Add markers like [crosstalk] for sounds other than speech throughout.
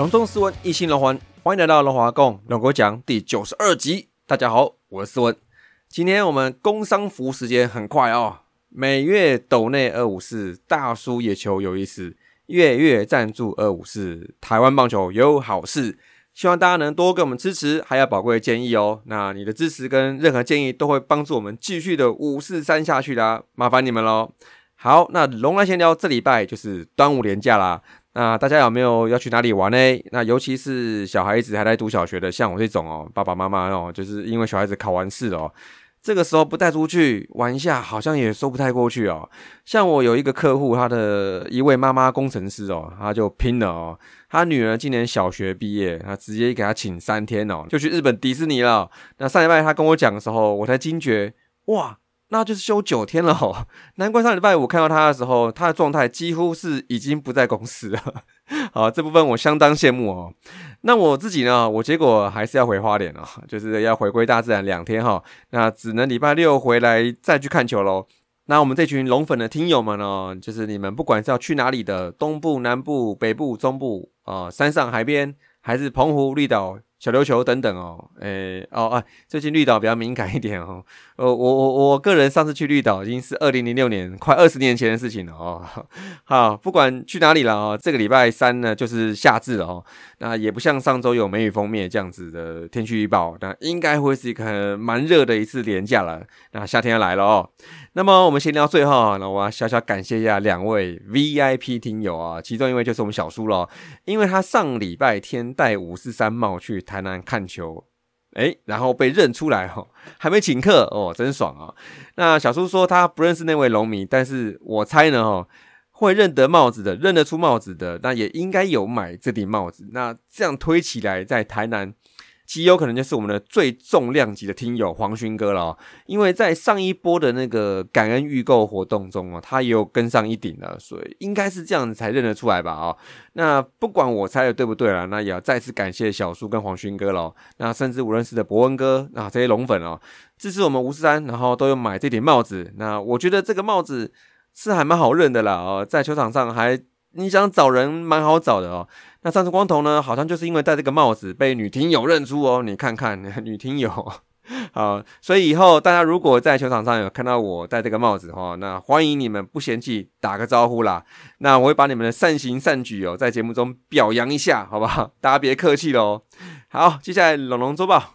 隆重斯文，一心龙环，欢迎来到龙华共龙国讲第九十二集。大家好，我是斯文。今天我们工商服务时间很快哦，每月斗内二五四，大叔野球有意思，月月赞助二五四，台湾棒球有好事。希望大家能多给我们支持，还有宝贵的建议哦。那你的支持跟任何建议都会帮助我们继续的五四三下去啦，麻烦你们喽。好，那龙来闲聊，这礼拜就是端午连假啦。那大家有没有要去哪里玩呢？那尤其是小孩子还在读小学的，像我这种哦，爸爸妈妈哦，就是因为小孩子考完试哦，这个时候不带出去玩一下，好像也说不太过去哦。像我有一个客户，他的一位妈妈工程师哦，他就拼了哦，他女儿今年小学毕业，他直接给他请三天哦，就去日本迪士尼了。那上礼拜他跟我讲的时候，我才惊觉，哇！那就是休九天了哦，[laughs] 难怪上礼拜五看到他的时候，他的状态几乎是已经不在公司了。[laughs] 好，这部分我相当羡慕哦。那我自己呢，我结果还是要回花莲哦，就是要回归大自然两天哈。那只能礼拜六回来再去看球喽。那我们这群龙粉的听友们呢，就是你们不管是要去哪里的，东部、南部、北部、中部啊，山上、海边，还是澎湖、绿岛。小琉球等等哦，诶哦啊，最近绿岛比较敏感一点哦。呃，我我我个人上次去绿岛已经是二零零六年，快二十年前的事情了哦。[laughs] 好，不管去哪里了哦，这个礼拜三呢就是夏至哦。那也不像上周有梅雨封面这样子的天气预报，那应该会是一个蛮热的一次连假了。那夏天要来了哦。那么我们先聊最后，那我要小小感谢一下两位 VIP 听友啊，其中一位就是我们小叔了，因为他上礼拜天戴五四三帽去台南看球，哎，然后被认出来哦，还没请客哦，真爽啊！那小叔说他不认识那位龙迷，但是我猜呢哦，会认得帽子的，认得出帽子的，那也应该有买这顶帽子。那这样推起来，在台南。极有可能就是我们的最重量级的听友黄勋哥了哦，因为在上一波的那个感恩预购活动中哦，他也有跟上一顶了，所以应该是这样子才认得出来吧哦。那不管我猜的对不对了，那也要再次感谢小叔跟黄勋哥喽。那甚至无认识的伯恩哥啊这些龙粉哦，支持我们吴十三，然后都有买这顶帽子。那我觉得这个帽子是还蛮好认的啦哦，在球场上还你想找人蛮好找的哦。那上次光头呢，好像就是因为戴这个帽子被女听友认出哦。你看看 [laughs] 女听友，[laughs] 好，所以以后大家如果在球场上有看到我戴这个帽子哈，那欢迎你们不嫌弃打个招呼啦。那我会把你们的善行善举哦，在节目中表扬一下，好不好？[laughs] 大家别客气喽。好，接下来龙龙周报。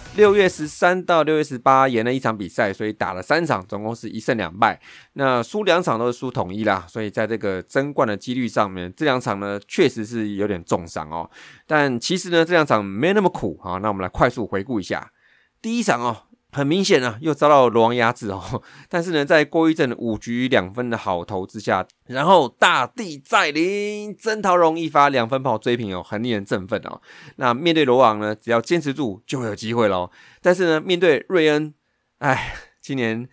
六月十三到六月十八演了一场比赛，所以打了三场，总共是一胜两败。那输两场都是输统一啦，所以在这个争冠的几率上面，这两场呢确实是有点重伤哦。但其实呢，这两场没那么苦啊。那我们来快速回顾一下第一场哦。很明显啊，又遭到罗王压制哦。[laughs] 但是呢，在郭一正五局两分的好投之下，然后大地再临，曾桃荣一发两分炮追平哦，很令人振奋哦。那面对罗王呢，只要坚持住就会有机会喽。但是呢，面对瑞恩，哎，今年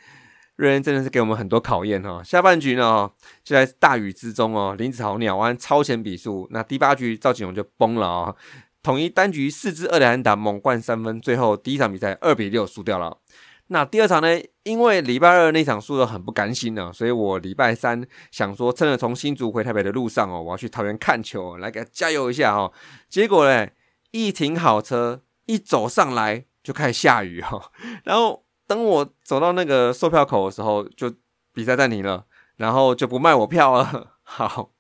瑞恩真的是给我们很多考验哦。下半局呢，就在大雨之中哦，林子豪鸟安超前比数，那第八局赵景荣就崩了哦。统一单局四支二连打猛灌三分，最后第一场比赛二比六输掉了。那第二场呢？因为礼拜二那场输的很不甘心呢，所以我礼拜三想说，趁着从新竹回台北的路上哦，我要去桃园看球，来给他加油一下哦。结果呢，一停好车，一走上来就开始下雨哈。[laughs] 然后等我走到那个售票口的时候，就比赛暂停了，然后就不卖我票了。好，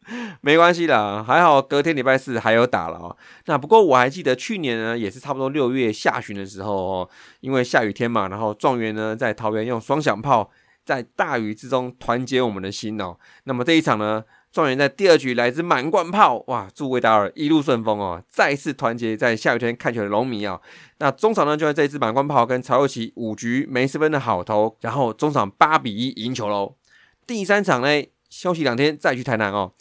没关系啦，还好隔天礼拜四还有打了哦。那不过我还记得去年呢，也是差不多六月下旬的时候哦，因为下雨天嘛，然后状元呢在桃园用双响炮在大雨之中团结我们的心哦。那么这一场呢？状元在第二局来自满贯炮，哇！祝魏达尔一路顺风哦，再次团结在下雨天看球的龙迷啊。那中场呢，就在这一支满贯炮跟曹又奇五局没失分的好投，然后中场八比一赢球喽。第三场呢，休息两天再去台南哦。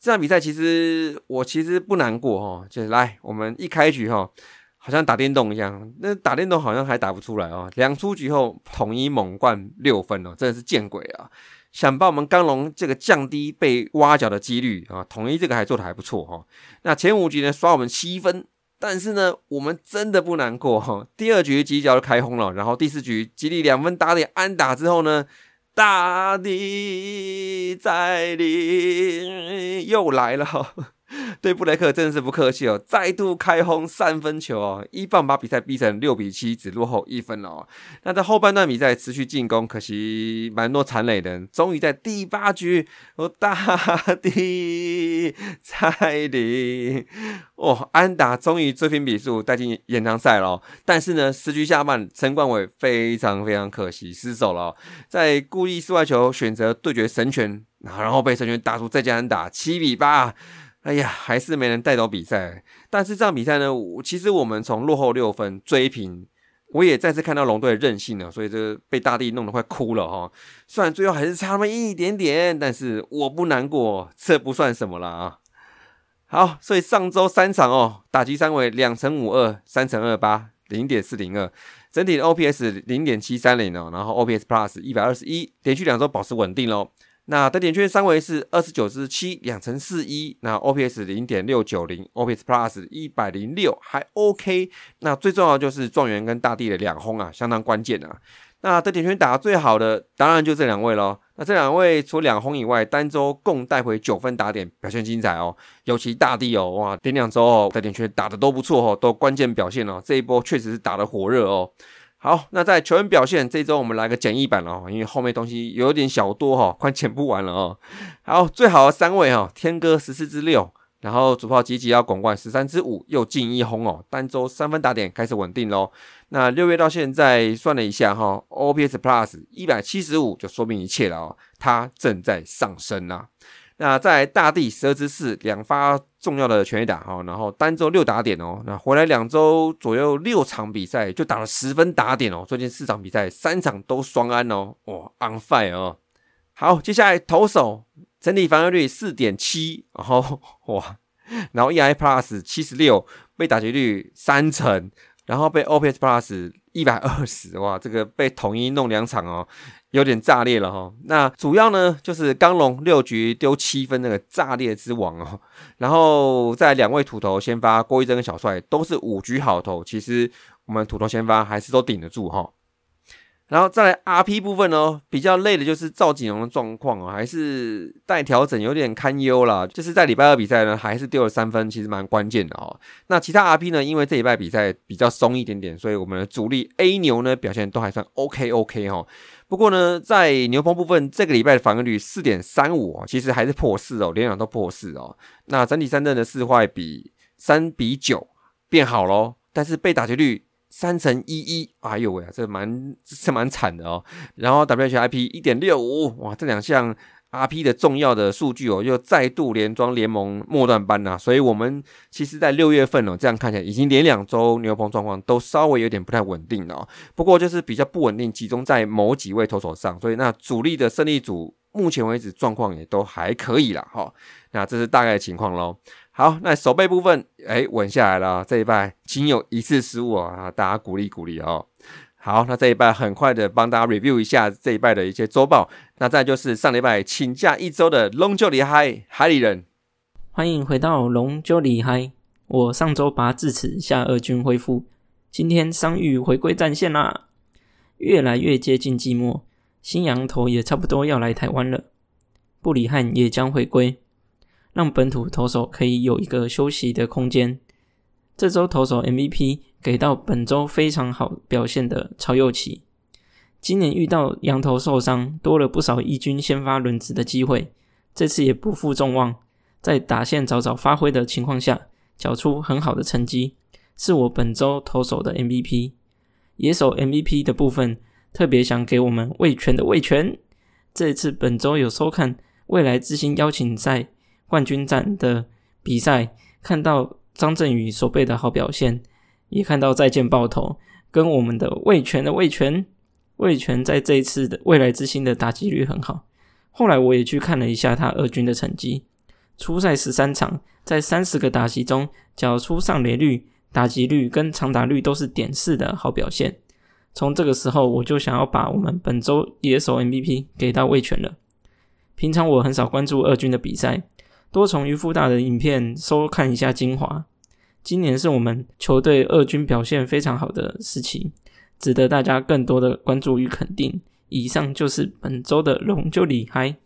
这场比赛其实我其实不难过哦，就是来我们一开局哈，好像打电动一样，那打电动好像还打不出来哦。两出局后统一猛灌六分哦，真的是见鬼啊！想把我们刚龙这个降低被挖角的几率啊，统一这个还做的还不错哈。那前五局呢刷我们七分，但是呢我们真的不难过哈。第二局几脚就开轰了，然后第四局吉利两分打点安打之后呢，大地在里又来了。对布雷克真的是不客气哦，再度开轰三分球哦，一棒把比赛逼成六比七，只落后一分哦。那在后半段比赛持续进攻，可惜蛮多残垒的，终于在第八局，哦，大地在临，哦，安达终于追平比数，带进延长赛了。但是呢，十局下半，陈冠伟非常非常可惜失手了，在故意室外球选择对决神拳，然后被神拳打出再加安打，七比八。哎呀，还是没人带走比赛。但是这场比赛呢，其实我们从落后六分追平，我也再次看到龙队的韧性了。所以这被大地弄得快哭了哈。虽然最后还是差那么一点点，但是我不难过，这不算什么了啊。好，所以上周三场哦，打击三围两乘五二，三乘二八，零点四零二，整体的 OPS 零点七三零哦，然后 OPS Plus 一百二十一，连续两周保持稳定喽。那得点圈三维是二十九支七两乘四一，那 OPS 零点六九零，OPS Plus 一百零六还 OK。那最重要就是状元跟大地的两轰啊，相当关键啊。那得点圈打最好的当然就这两位喽。那这两位除两轰以外，单周共带回九分打点，表现精彩哦。尤其大地哦，哇，点两周哦得点圈打的都不错哦，都关键表现哦。这一波确实是打的火热哦。好，那在球员表现这周，我们来个简易版了哦，因为后面东西有点小多哈，快剪不完了哦。好，最好的三位哈，天哥十四支六，然后主炮吉吉要拱冠十三支五，又进一轰哦，单周三分打点开始稳定喽。那六月到现在算了一下哈，OPS Plus 一百七十五，就说明一切了哦，它正在上升呐。那在大地十二支四两发重要的全垒打哈，然后单周六打点哦，那回来两周左右六场比赛就打了十分打点哦，最近四场比赛三场都双安哦，哇，on fire 哦。好，接下来投手整体防御率四点七，然后 [laughs] 哇，然后 EI Plus 七十六，被打击率三成，然后被 OPS Plus 一百二十，哇，这个被统一弄两场哦。有点炸裂了哈，那主要呢就是刚龙六局丢七分那个炸裂之王哦，然后在两位土头先发郭一真跟小帅都是五局好投，其实我们土头先发还是都顶得住哈。然后再来 RP 部分哦，比较累的就是赵景荣的状况哦，还是待调整，有点堪忧啦。就是在礼拜二比赛呢，还是丢了三分，其实蛮关键的哦。那其他 RP 呢，因为这礼拜比赛比较松一点点，所以我们的主力 A 牛呢表现都还算 OK OK 哈。不过呢，在牛棚部分，这个礼拜的防御率四点三五，其实还是破四哦，连两都破四哦。那整体三振的四坏比三比九变好喽，但是被打击率。三乘一一，哎呦喂啊，这蛮这蛮惨的哦。然后 WHIP 一点六五，哇，这两项 RP 的重要的数据哦，又再度连庄联盟末段班呐。所以，我们其实在六月份哦，这样看起来已经连两周牛棚状况都稍微有点不太稳定了。哦不过，就是比较不稳定，集中在某几位投手上。所以，那主力的胜利组目前为止状况也都还可以啦哈。那这是大概情况喽。好，那手背部分，哎，稳下来了。这一拜仅有一次失误啊，大家鼓励鼓励哦。好，那这一拜很快的帮大家 review 一下这一拜的一些周报。那再就是上礼拜请假一周的龙就里嗨海里人，欢迎回到龙就里嗨。我上周拔智齿，下颚均恢复，今天伤愈回归战线啦，越来越接近季末，新羊头也差不多要来台湾了，布里汉也将回归。让本土投手可以有一个休息的空间。这周投手 MVP 给到本周非常好表现的曹佑奇。今年遇到羊头受伤，多了不少一军先发轮值的机会。这次也不负众望，在打线早早发挥的情况下，缴出很好的成绩，是我本周投手的 MVP。野手 MVP 的部分，特别想给我们魏权的魏权。这次本周有收看未来之星邀请赛冠军战的比赛，看到张振宇所备的好表现，也看到再见爆头跟我们的魏权的魏权，魏权在这一次的未来之星的打击率很好。后来我也去看了一下他二军的成绩，初赛十三场，在三十个打击中缴出上垒率、打击率跟长打率都是点四的好表现。从这个时候，我就想要把我们本周野手 MVP 给到魏权了。平常我很少关注二军的比赛，多从渔夫大的影片收看一下精华。今年是我们球队二军表现非常好的时期，值得大家更多的关注与肯定。以上就是本周的龙就厉害。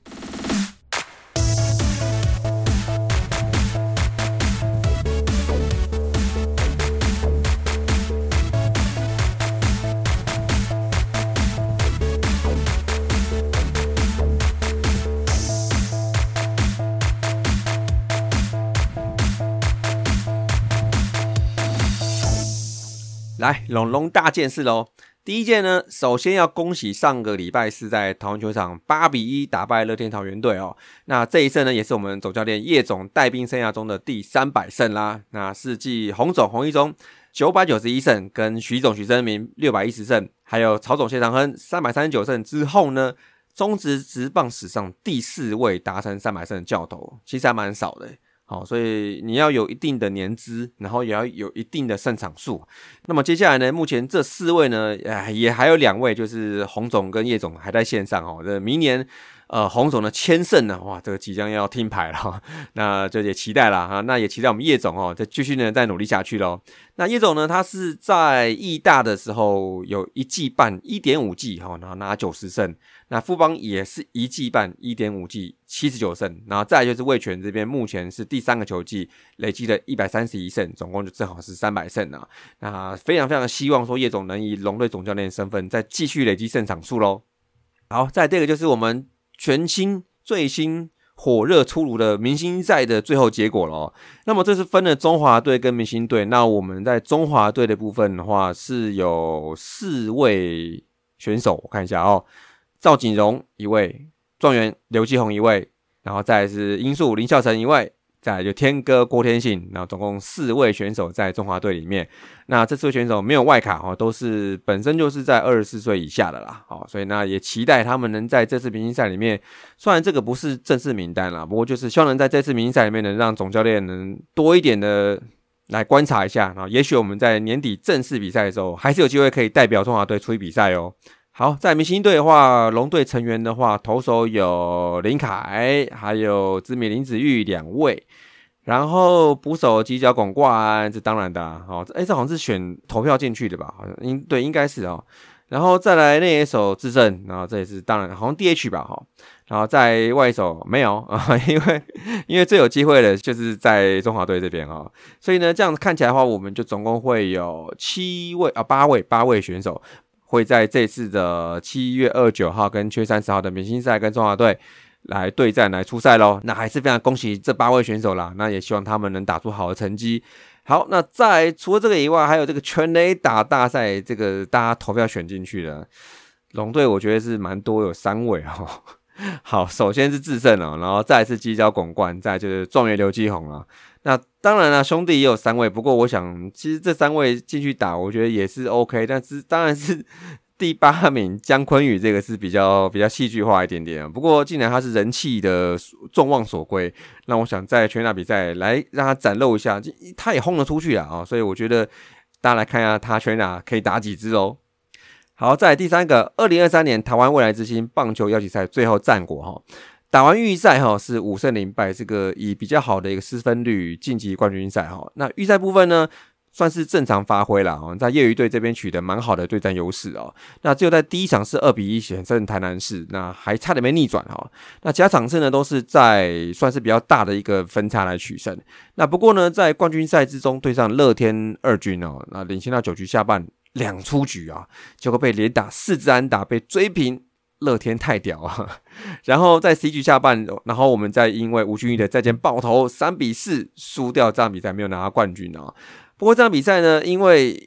来，龙龙大件事喽！第一件呢，首先要恭喜上个礼拜是在桃园球场八比一打败乐天桃园队哦。那这一胜呢，也是我们总教练叶总带兵生涯中的第三百胜啦。那是继洪总洪一中九百九十一胜，跟徐总徐真明六百一十胜，还有曹总谢长亨三百三十九胜之后呢，中职职棒史上第四位达成三百胜的教头，其实还蛮少的。好，所以你要有一定的年资，然后也要有一定的胜场数。那么接下来呢，目前这四位呢，哎，也还有两位，就是洪总跟叶总还在线上哦。这明年。呃，洪总的千胜呢，哇，这个即将要听牌了，那这也期待了哈，那也期待我们叶总哦，再继续呢再努力下去喽。那叶总呢，他是在义大的时候有一季半一点五季哈，然后拿九十胜，那富邦也是一季半一点五季七十九胜，然后再就是魏权这边目前是第三个球季累积了一百三十一胜，总共就正好是三百胜啊。那非常非常希望说叶总能以龙队总教练身份再继续累积胜场数喽。好，再这个就是我们。全新、最新、火热出炉的明星赛的最后结果了。哦那么这是分了中华队跟明星队。那我们在中华队的部分的话，是有四位选手，我看一下哦，赵锦荣一位，状元刘继宏一位，然后再是英树林孝成一位。再来就天哥郭天信，然后总共四位选手在中华队里面。那这四位选手没有外卡哈，都是本身就是在二十四岁以下的啦。好，所以呢也期待他们能在这次明星赛里面，虽然这个不是正式名单啦，不过就是希望能在这次明星赛里面能让总教练能多一点的来观察一下。然后也许我们在年底正式比赛的时候，还是有机会可以代表中华队出去比赛哦。好，在明星队的话，龙队成员的话，投手有林凯，还有知名林子玉两位，然后捕手犄角拱冠，这当然的，啊好，哎，这好像是选投票进去的吧？好像应对应该是哦，然后再来那一手智胜，然后这也是当然，好像 DH 吧，哈，然后在外手没有啊，[laughs] 因为因为最有机会的就是在中华队这边啊，所以呢，这样子看起来的话，我们就总共会有七位啊，八位八位选手。会在这次的七月二九号跟七月三十号的明星赛跟中华队来对战来出赛喽。那还是非常恭喜这八位选手啦。那也希望他们能打出好的成绩。好，那在除了这个以外，还有这个全垒打大赛，这个大家投票选进去的龙队，我觉得是蛮多，有三位哦。[laughs] 好，首先是智胜哦，然后再是犄角拱冠，再就是状元刘继宏了。那当然了，兄弟也有三位，不过我想其实这三位进去打，我觉得也是 OK。但是当然是第八名姜昆宇这个是比较比较戏剧化一点点。不过既然他是人气的众望所归，那我想在全打比赛来让他展露一下，他也轰了出去了啊！所以我觉得大家来看一下他全打可以打几支哦。好，在第三个，二零二三年台湾未来之星棒球邀请赛最后战果哈，打完预赛哈是五胜零败，这个以比较好的一个失分率晋级冠军赛哈。那预赛部分呢，算是正常发挥了哦，在业余队这边取得蛮好的对战优势哦。那只有在第一场是二比一险胜台南市，那还差点没逆转哈。那其他场次呢，都是在算是比较大的一个分差来取胜。那不过呢，在冠军赛之中对上乐天二军哦，那领先到九局下半。两出局啊，结果被连打四支安打被追平，乐天太屌啊！[laughs] 然后在 C 局下半，然后我们再因为吴俊义的再见爆头三比四输掉这场比赛，没有拿到冠军啊。不过这场比赛呢，因为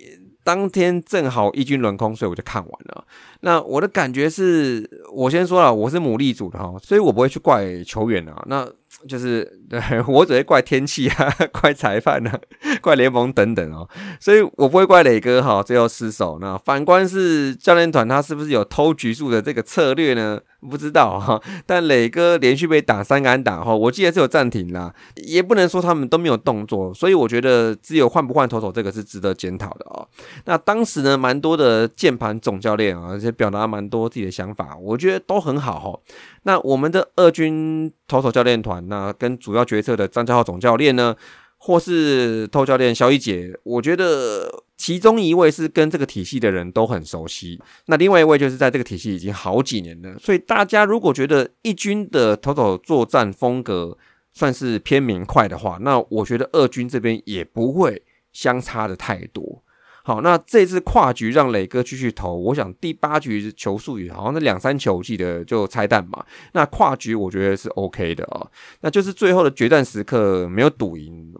当天正好一军轮空，所以我就看完了。那我的感觉是，我先说了，我是牡蛎组的哈，所以我不会去怪球员啊。那就是对我只会怪天气啊，怪裁判啊，怪联盟等等哦，所以我不会怪磊哥哈，最后失手。那反观是教练团，他是不是有偷局数的这个策略呢？不知道哈。但磊哥连续被打三杆打后，我记得是有暂停啦，也不能说他们都没有动作，所以我觉得只有换不换投手这个是值得检讨的哦。那当时呢，蛮多的键盘总教练啊，而且表达蛮多自己的想法，我觉得都很好哈。那我们的二军投手教练团，那跟主要决策的张家浩总教练呢，或是投教练肖一杰，我觉得其中一位是跟这个体系的人都很熟悉，那另外一位就是在这个体系已经好几年了。所以大家如果觉得一军的投手作战风格算是偏明快的话，那我觉得二军这边也不会相差的太多。好，那这次跨局让磊哥继续投，我想第八局球术也好像那两三球，记得就拆弹嘛。那跨局我觉得是 OK 的啊，那就是最后的决战时刻没有赌赢，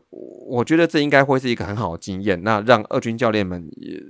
我觉得这应该会是一个很好的经验，那让二军教练们也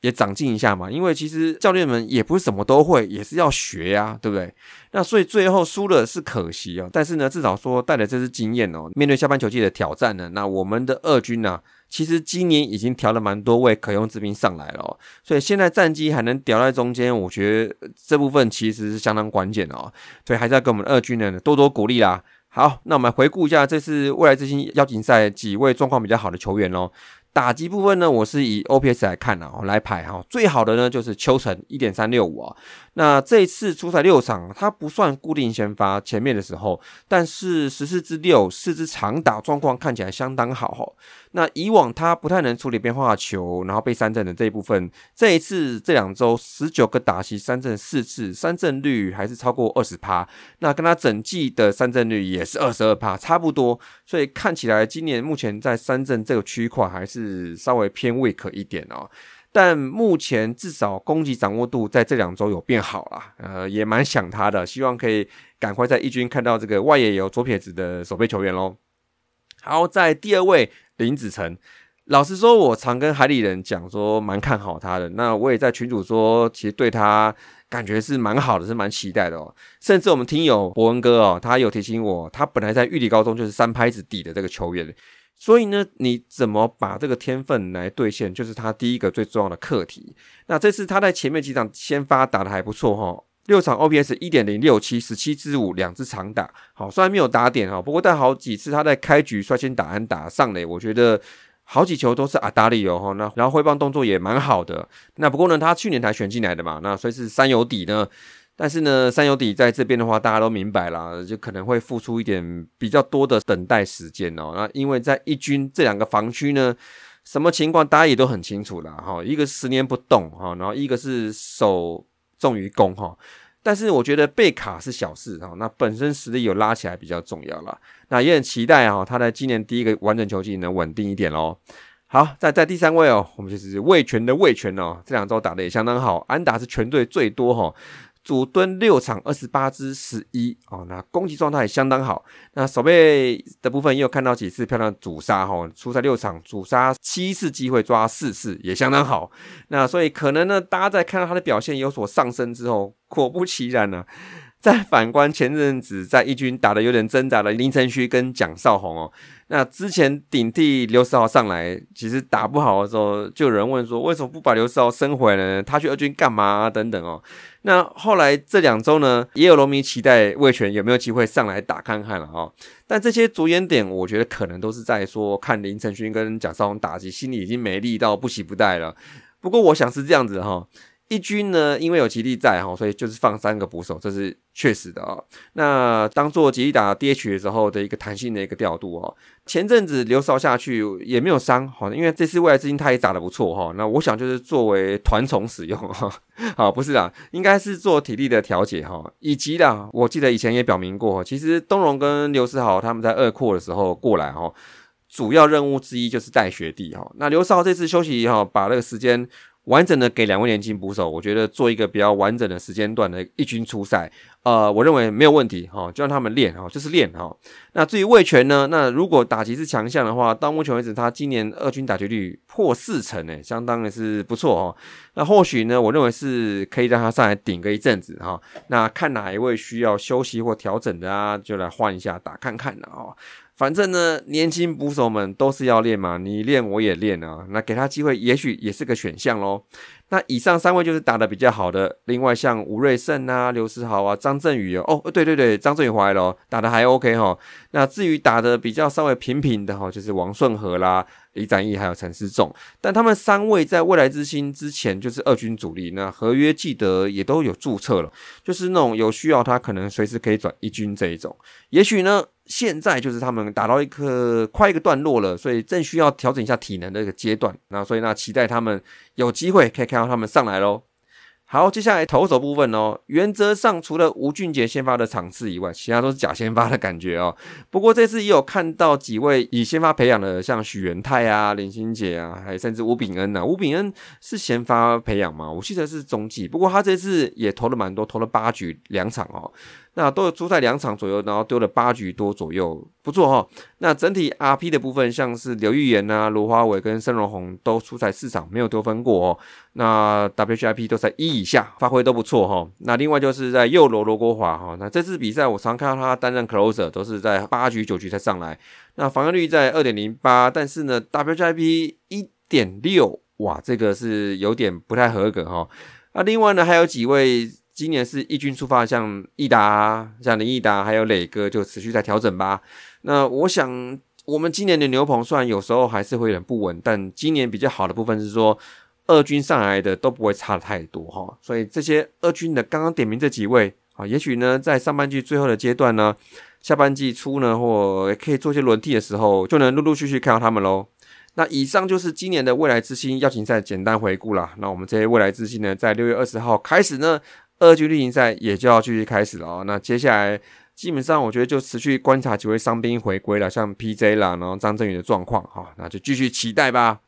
也长进一下嘛。因为其实教练们也不是什么都会，也是要学呀，对不对？那所以最后输了是可惜啊，但是呢，至少说带来这次经验哦，面对下半球季的挑战呢，那我们的二军呢？其实今年已经调了蛮多位可用之兵上来了，所以现在战绩还能调在中间，我觉得这部分其实是相当关键哦。所以还是要给我们二军呢多多鼓励啦。好，那我们回顾一下这次未来之星邀请赛几位状况比较好的球员哦。打击部分呢，我是以 OPS 来看的哦，来排哈，最好的呢就是秋成一点三六五啊。那这一次出赛六场，他不算固定先发前面的时候，但是十四支六四支长打状况看起来相当好哈。那以往他不太能处理变化球，然后被三振的这一部分，这一次这两周十九个打席三振四次，三振率还是超过二十趴。那跟他整季的三振率也是二十二趴，差不多。所以看起来今年目前在三振这个区块还是稍微偏 weak 一点哦。但目前至少攻击掌握度在这两周有变好了，呃，也蛮想他的，希望可以赶快在一军看到这个外野有左撇子的守备球员喽。好，在第二位林子成，老实说，我常跟海里人讲说蛮看好他的，那我也在群主说，其实对他感觉是蛮好的，是蛮期待的哦。甚至我们听友博文哥哦，他有提醒我，他本来在玉里高中就是三拍子底的这个球员。所以呢，你怎么把这个天分来兑现，就是他第一个最重要的课题。那这次他在前面几场先发打的还不错哈，六场 OPS 一点零六七，十七支五，两支长打。好，虽然没有打点哈，不过但好几次他在开局率先打安打上垒，我觉得好几球都是阿达利哦哈。那然后挥棒动作也蛮好的。那不过呢，他去年才选进来的嘛，那所以是三有底呢。但是呢，三有底在这边的话，大家都明白了，就可能会付出一点比较多的等待时间哦。那因为在一军这两个防区呢，什么情况大家也都很清楚了哈。一个十年不动哈，然后一个是守重于攻哈。但是我觉得被卡是小事哈，那本身实力有拉起来比较重要啦。那也很期待哈，他在今年第一个完整球季能稳定一点喽。好，在在第三位哦，我们就是魏权的魏权哦，这两周打的也相当好，安打是全队最多哈。主蹲六场二十八支十一哦，那攻击状态相当好。那守备的部分也有看到几次漂亮主杀哈，出赛六场主杀七次机会抓四次，也相当好。那所以可能呢，大家在看到他的表现有所上升之后，果不其然呢。再反观前阵子在一军打的有点挣扎的林晨旭跟蒋少红哦，那之前顶替刘世豪上来，其实打不好的时候，就有人问说为什么不把刘世豪升回来呢？他去二军干嘛等等哦。那后来这两周呢，也有农民期待魏权有没有机会上来打看看了哦。但这些着眼点，我觉得可能都是在说看林晨勋跟蒋少红打击，心里已经没力到不喜不待了。不过我想是这样子哈。一军呢，因为有吉利在哈，所以就是放三个捕手，这是确实的啊。那当做吉利打 DH 的时候的一个弹性的一个调度哦。前阵子刘少下去也没有伤，好，因为这次未来之星他也打得不错哈。那我想就是作为团宠使用哈，[laughs] 好不是啦，应该是做体力的调节哈。以及啦，我记得以前也表明过，其实东荣跟刘世豪他们在二扩的时候过来哈。主要任务之一就是带学弟哈，那刘少这次休息哈，把那个时间完整的给两位年轻捕手，我觉得做一个比较完整的时间段的一军出赛，呃，我认为没有问题哈，就让他们练哈，就是练哈。那至于魏权呢，那如果打击是强项的话，到目前为止他今年二军打击率破四成诶，相当的是不错哦。那或许呢，我认为是可以让他上来顶个一阵子哈。那看哪一位需要休息或调整的啊，就来换一下打看看了哦。反正呢，年轻捕手们都是要练嘛，你练我也练啊，那给他机会，也许也是个选项喽。那以上三位就是打的比较好的，另外像吴瑞胜啊、刘世豪啊、张振宇哦，哦，对对对，张振宇回来了，打的还 OK 哈。那至于打的比较稍微平平的哈，就是王顺和啦、李展毅还有陈思仲，但他们三位在未来之星之前就是二军主力，那合约记得也都有注册了，就是那种有需要他可能随时可以转一军这一种，也许呢。现在就是他们打到一个快一个段落了，所以正需要调整一下体能的一个阶段。那所以那期待他们有机会可以看到他们上来喽。好，接下来投手部分哦，原则上除了吴俊杰先发的场次以外，其他都是假先发的感觉哦。不过这次也有看到几位以先发培养的，像许元泰啊、林心杰啊，还甚至吴炳恩呐。吴炳恩是先发培养吗？我记得是中继，不过他这次也投了蛮多，投了八局两场哦。那都有出赛两场左右，然后丢了八局多左右，不错哈。那整体 RP 的部分，像是刘玉言呐、罗华伟跟申荣宏都出赛四场，没有丢分过哦。那 WHIP 都在一以下，发挥都不错哈。那另外就是在右罗罗国华哈，那这次比赛我常看到他担任 closer，都是在八局九局才上来。那防御率在二点零八，但是呢 WHIP 一点六，哇，这个是有点不太合格哈。那另外呢，还有几位。今年是一军出发，像益达、像林益达，还有磊哥，就持续在调整吧。那我想，我们今年的牛棚虽然有时候还是会有点不稳，但今年比较好的部分是说，二军上来的都不会差太多哈。所以这些二军的刚刚点名这几位啊，也许呢，在上半季最后的阶段呢，下半季初呢，或可以做些轮替的时候，就能陆陆续续看到他们喽。那以上就是今年的未来之星邀请赛简单回顾了。那我们这些未来之星呢，在六月二十号开始呢。二局例行赛也就要继续开始了哦。那接下来基本上我觉得就持续观察几位伤兵回归了，像 PJ 啦，然后张振宇的状况哈，那就继续期待吧。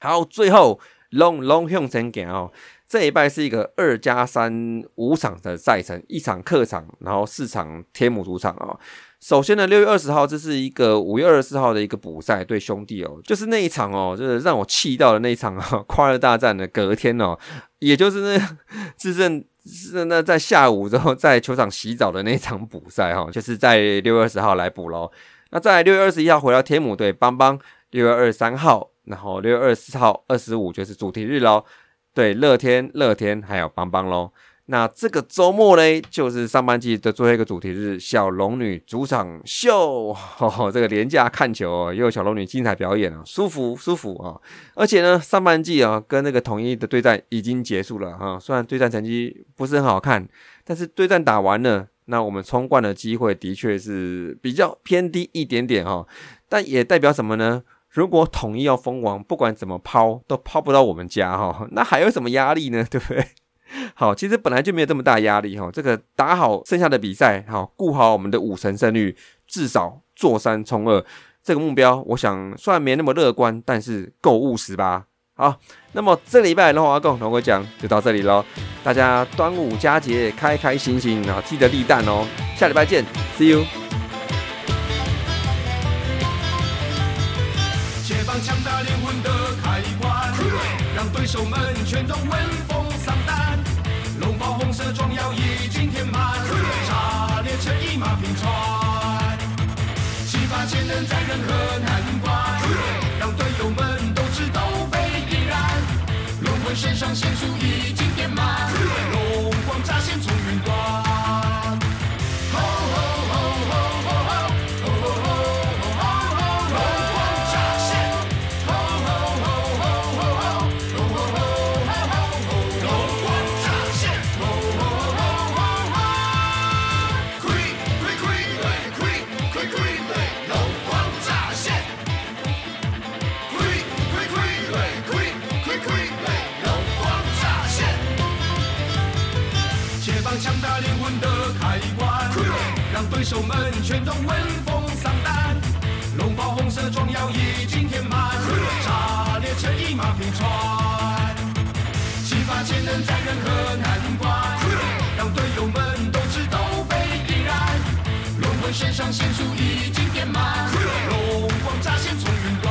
好，最后 Long Long 向前行哦，这一拜是一个二加三五场的赛程，一场客场，然后四场天母主场哦。首先呢，六月二十号，这是一个五月二十四号的一个补赛对兄弟哦，就是那一场哦，就是让我气到的那一场啊，[laughs] 快乐大战的隔天哦，也就是那自证 [laughs] 是那在下午之后在球场洗澡的那场补赛哈，就是在六月二十号来补喽。那在六月二十一号回到天母队邦邦，六月二十三号，然后六月二十四号、二十五就是主题日喽，对，乐天、乐天还有邦邦喽。那这个周末呢，就是上半季的最后一个主题日——小龙女主场秀。[laughs] 这个廉价看球，也有小龙女精彩表演啊，舒服舒服啊！而且呢，上半季啊，跟那个统一的对战已经结束了哈。虽然对战成绩不是很好看，但是对战打完了，那我们冲冠的机会的确是比较偏低一点点哈。但也代表什么呢？如果统一要封王，不管怎么抛，都抛不到我们家哈。那还有什么压力呢？[laughs] 对不对？[laughs] 好，其实本来就没有这么大压力哈。这个打好剩下的比赛，好顾好我们的五成胜率，至少做三冲二这个目标，我想虽然没那么乐观，但是够务实吧。好，那么这礼拜的话，共同我讲就到这里喽。大家端午佳节开开心心啊，记得立蛋哦。下礼拜见，See you。让对手们全都闻风丧胆。在任何让对手们全都闻风丧胆，龙袍红色装药已经填满，炸列车一马平川，激发潜能在任何难关。让队友们斗知都被点燃，龙魂身上仙术已经填满，龙光乍现从云。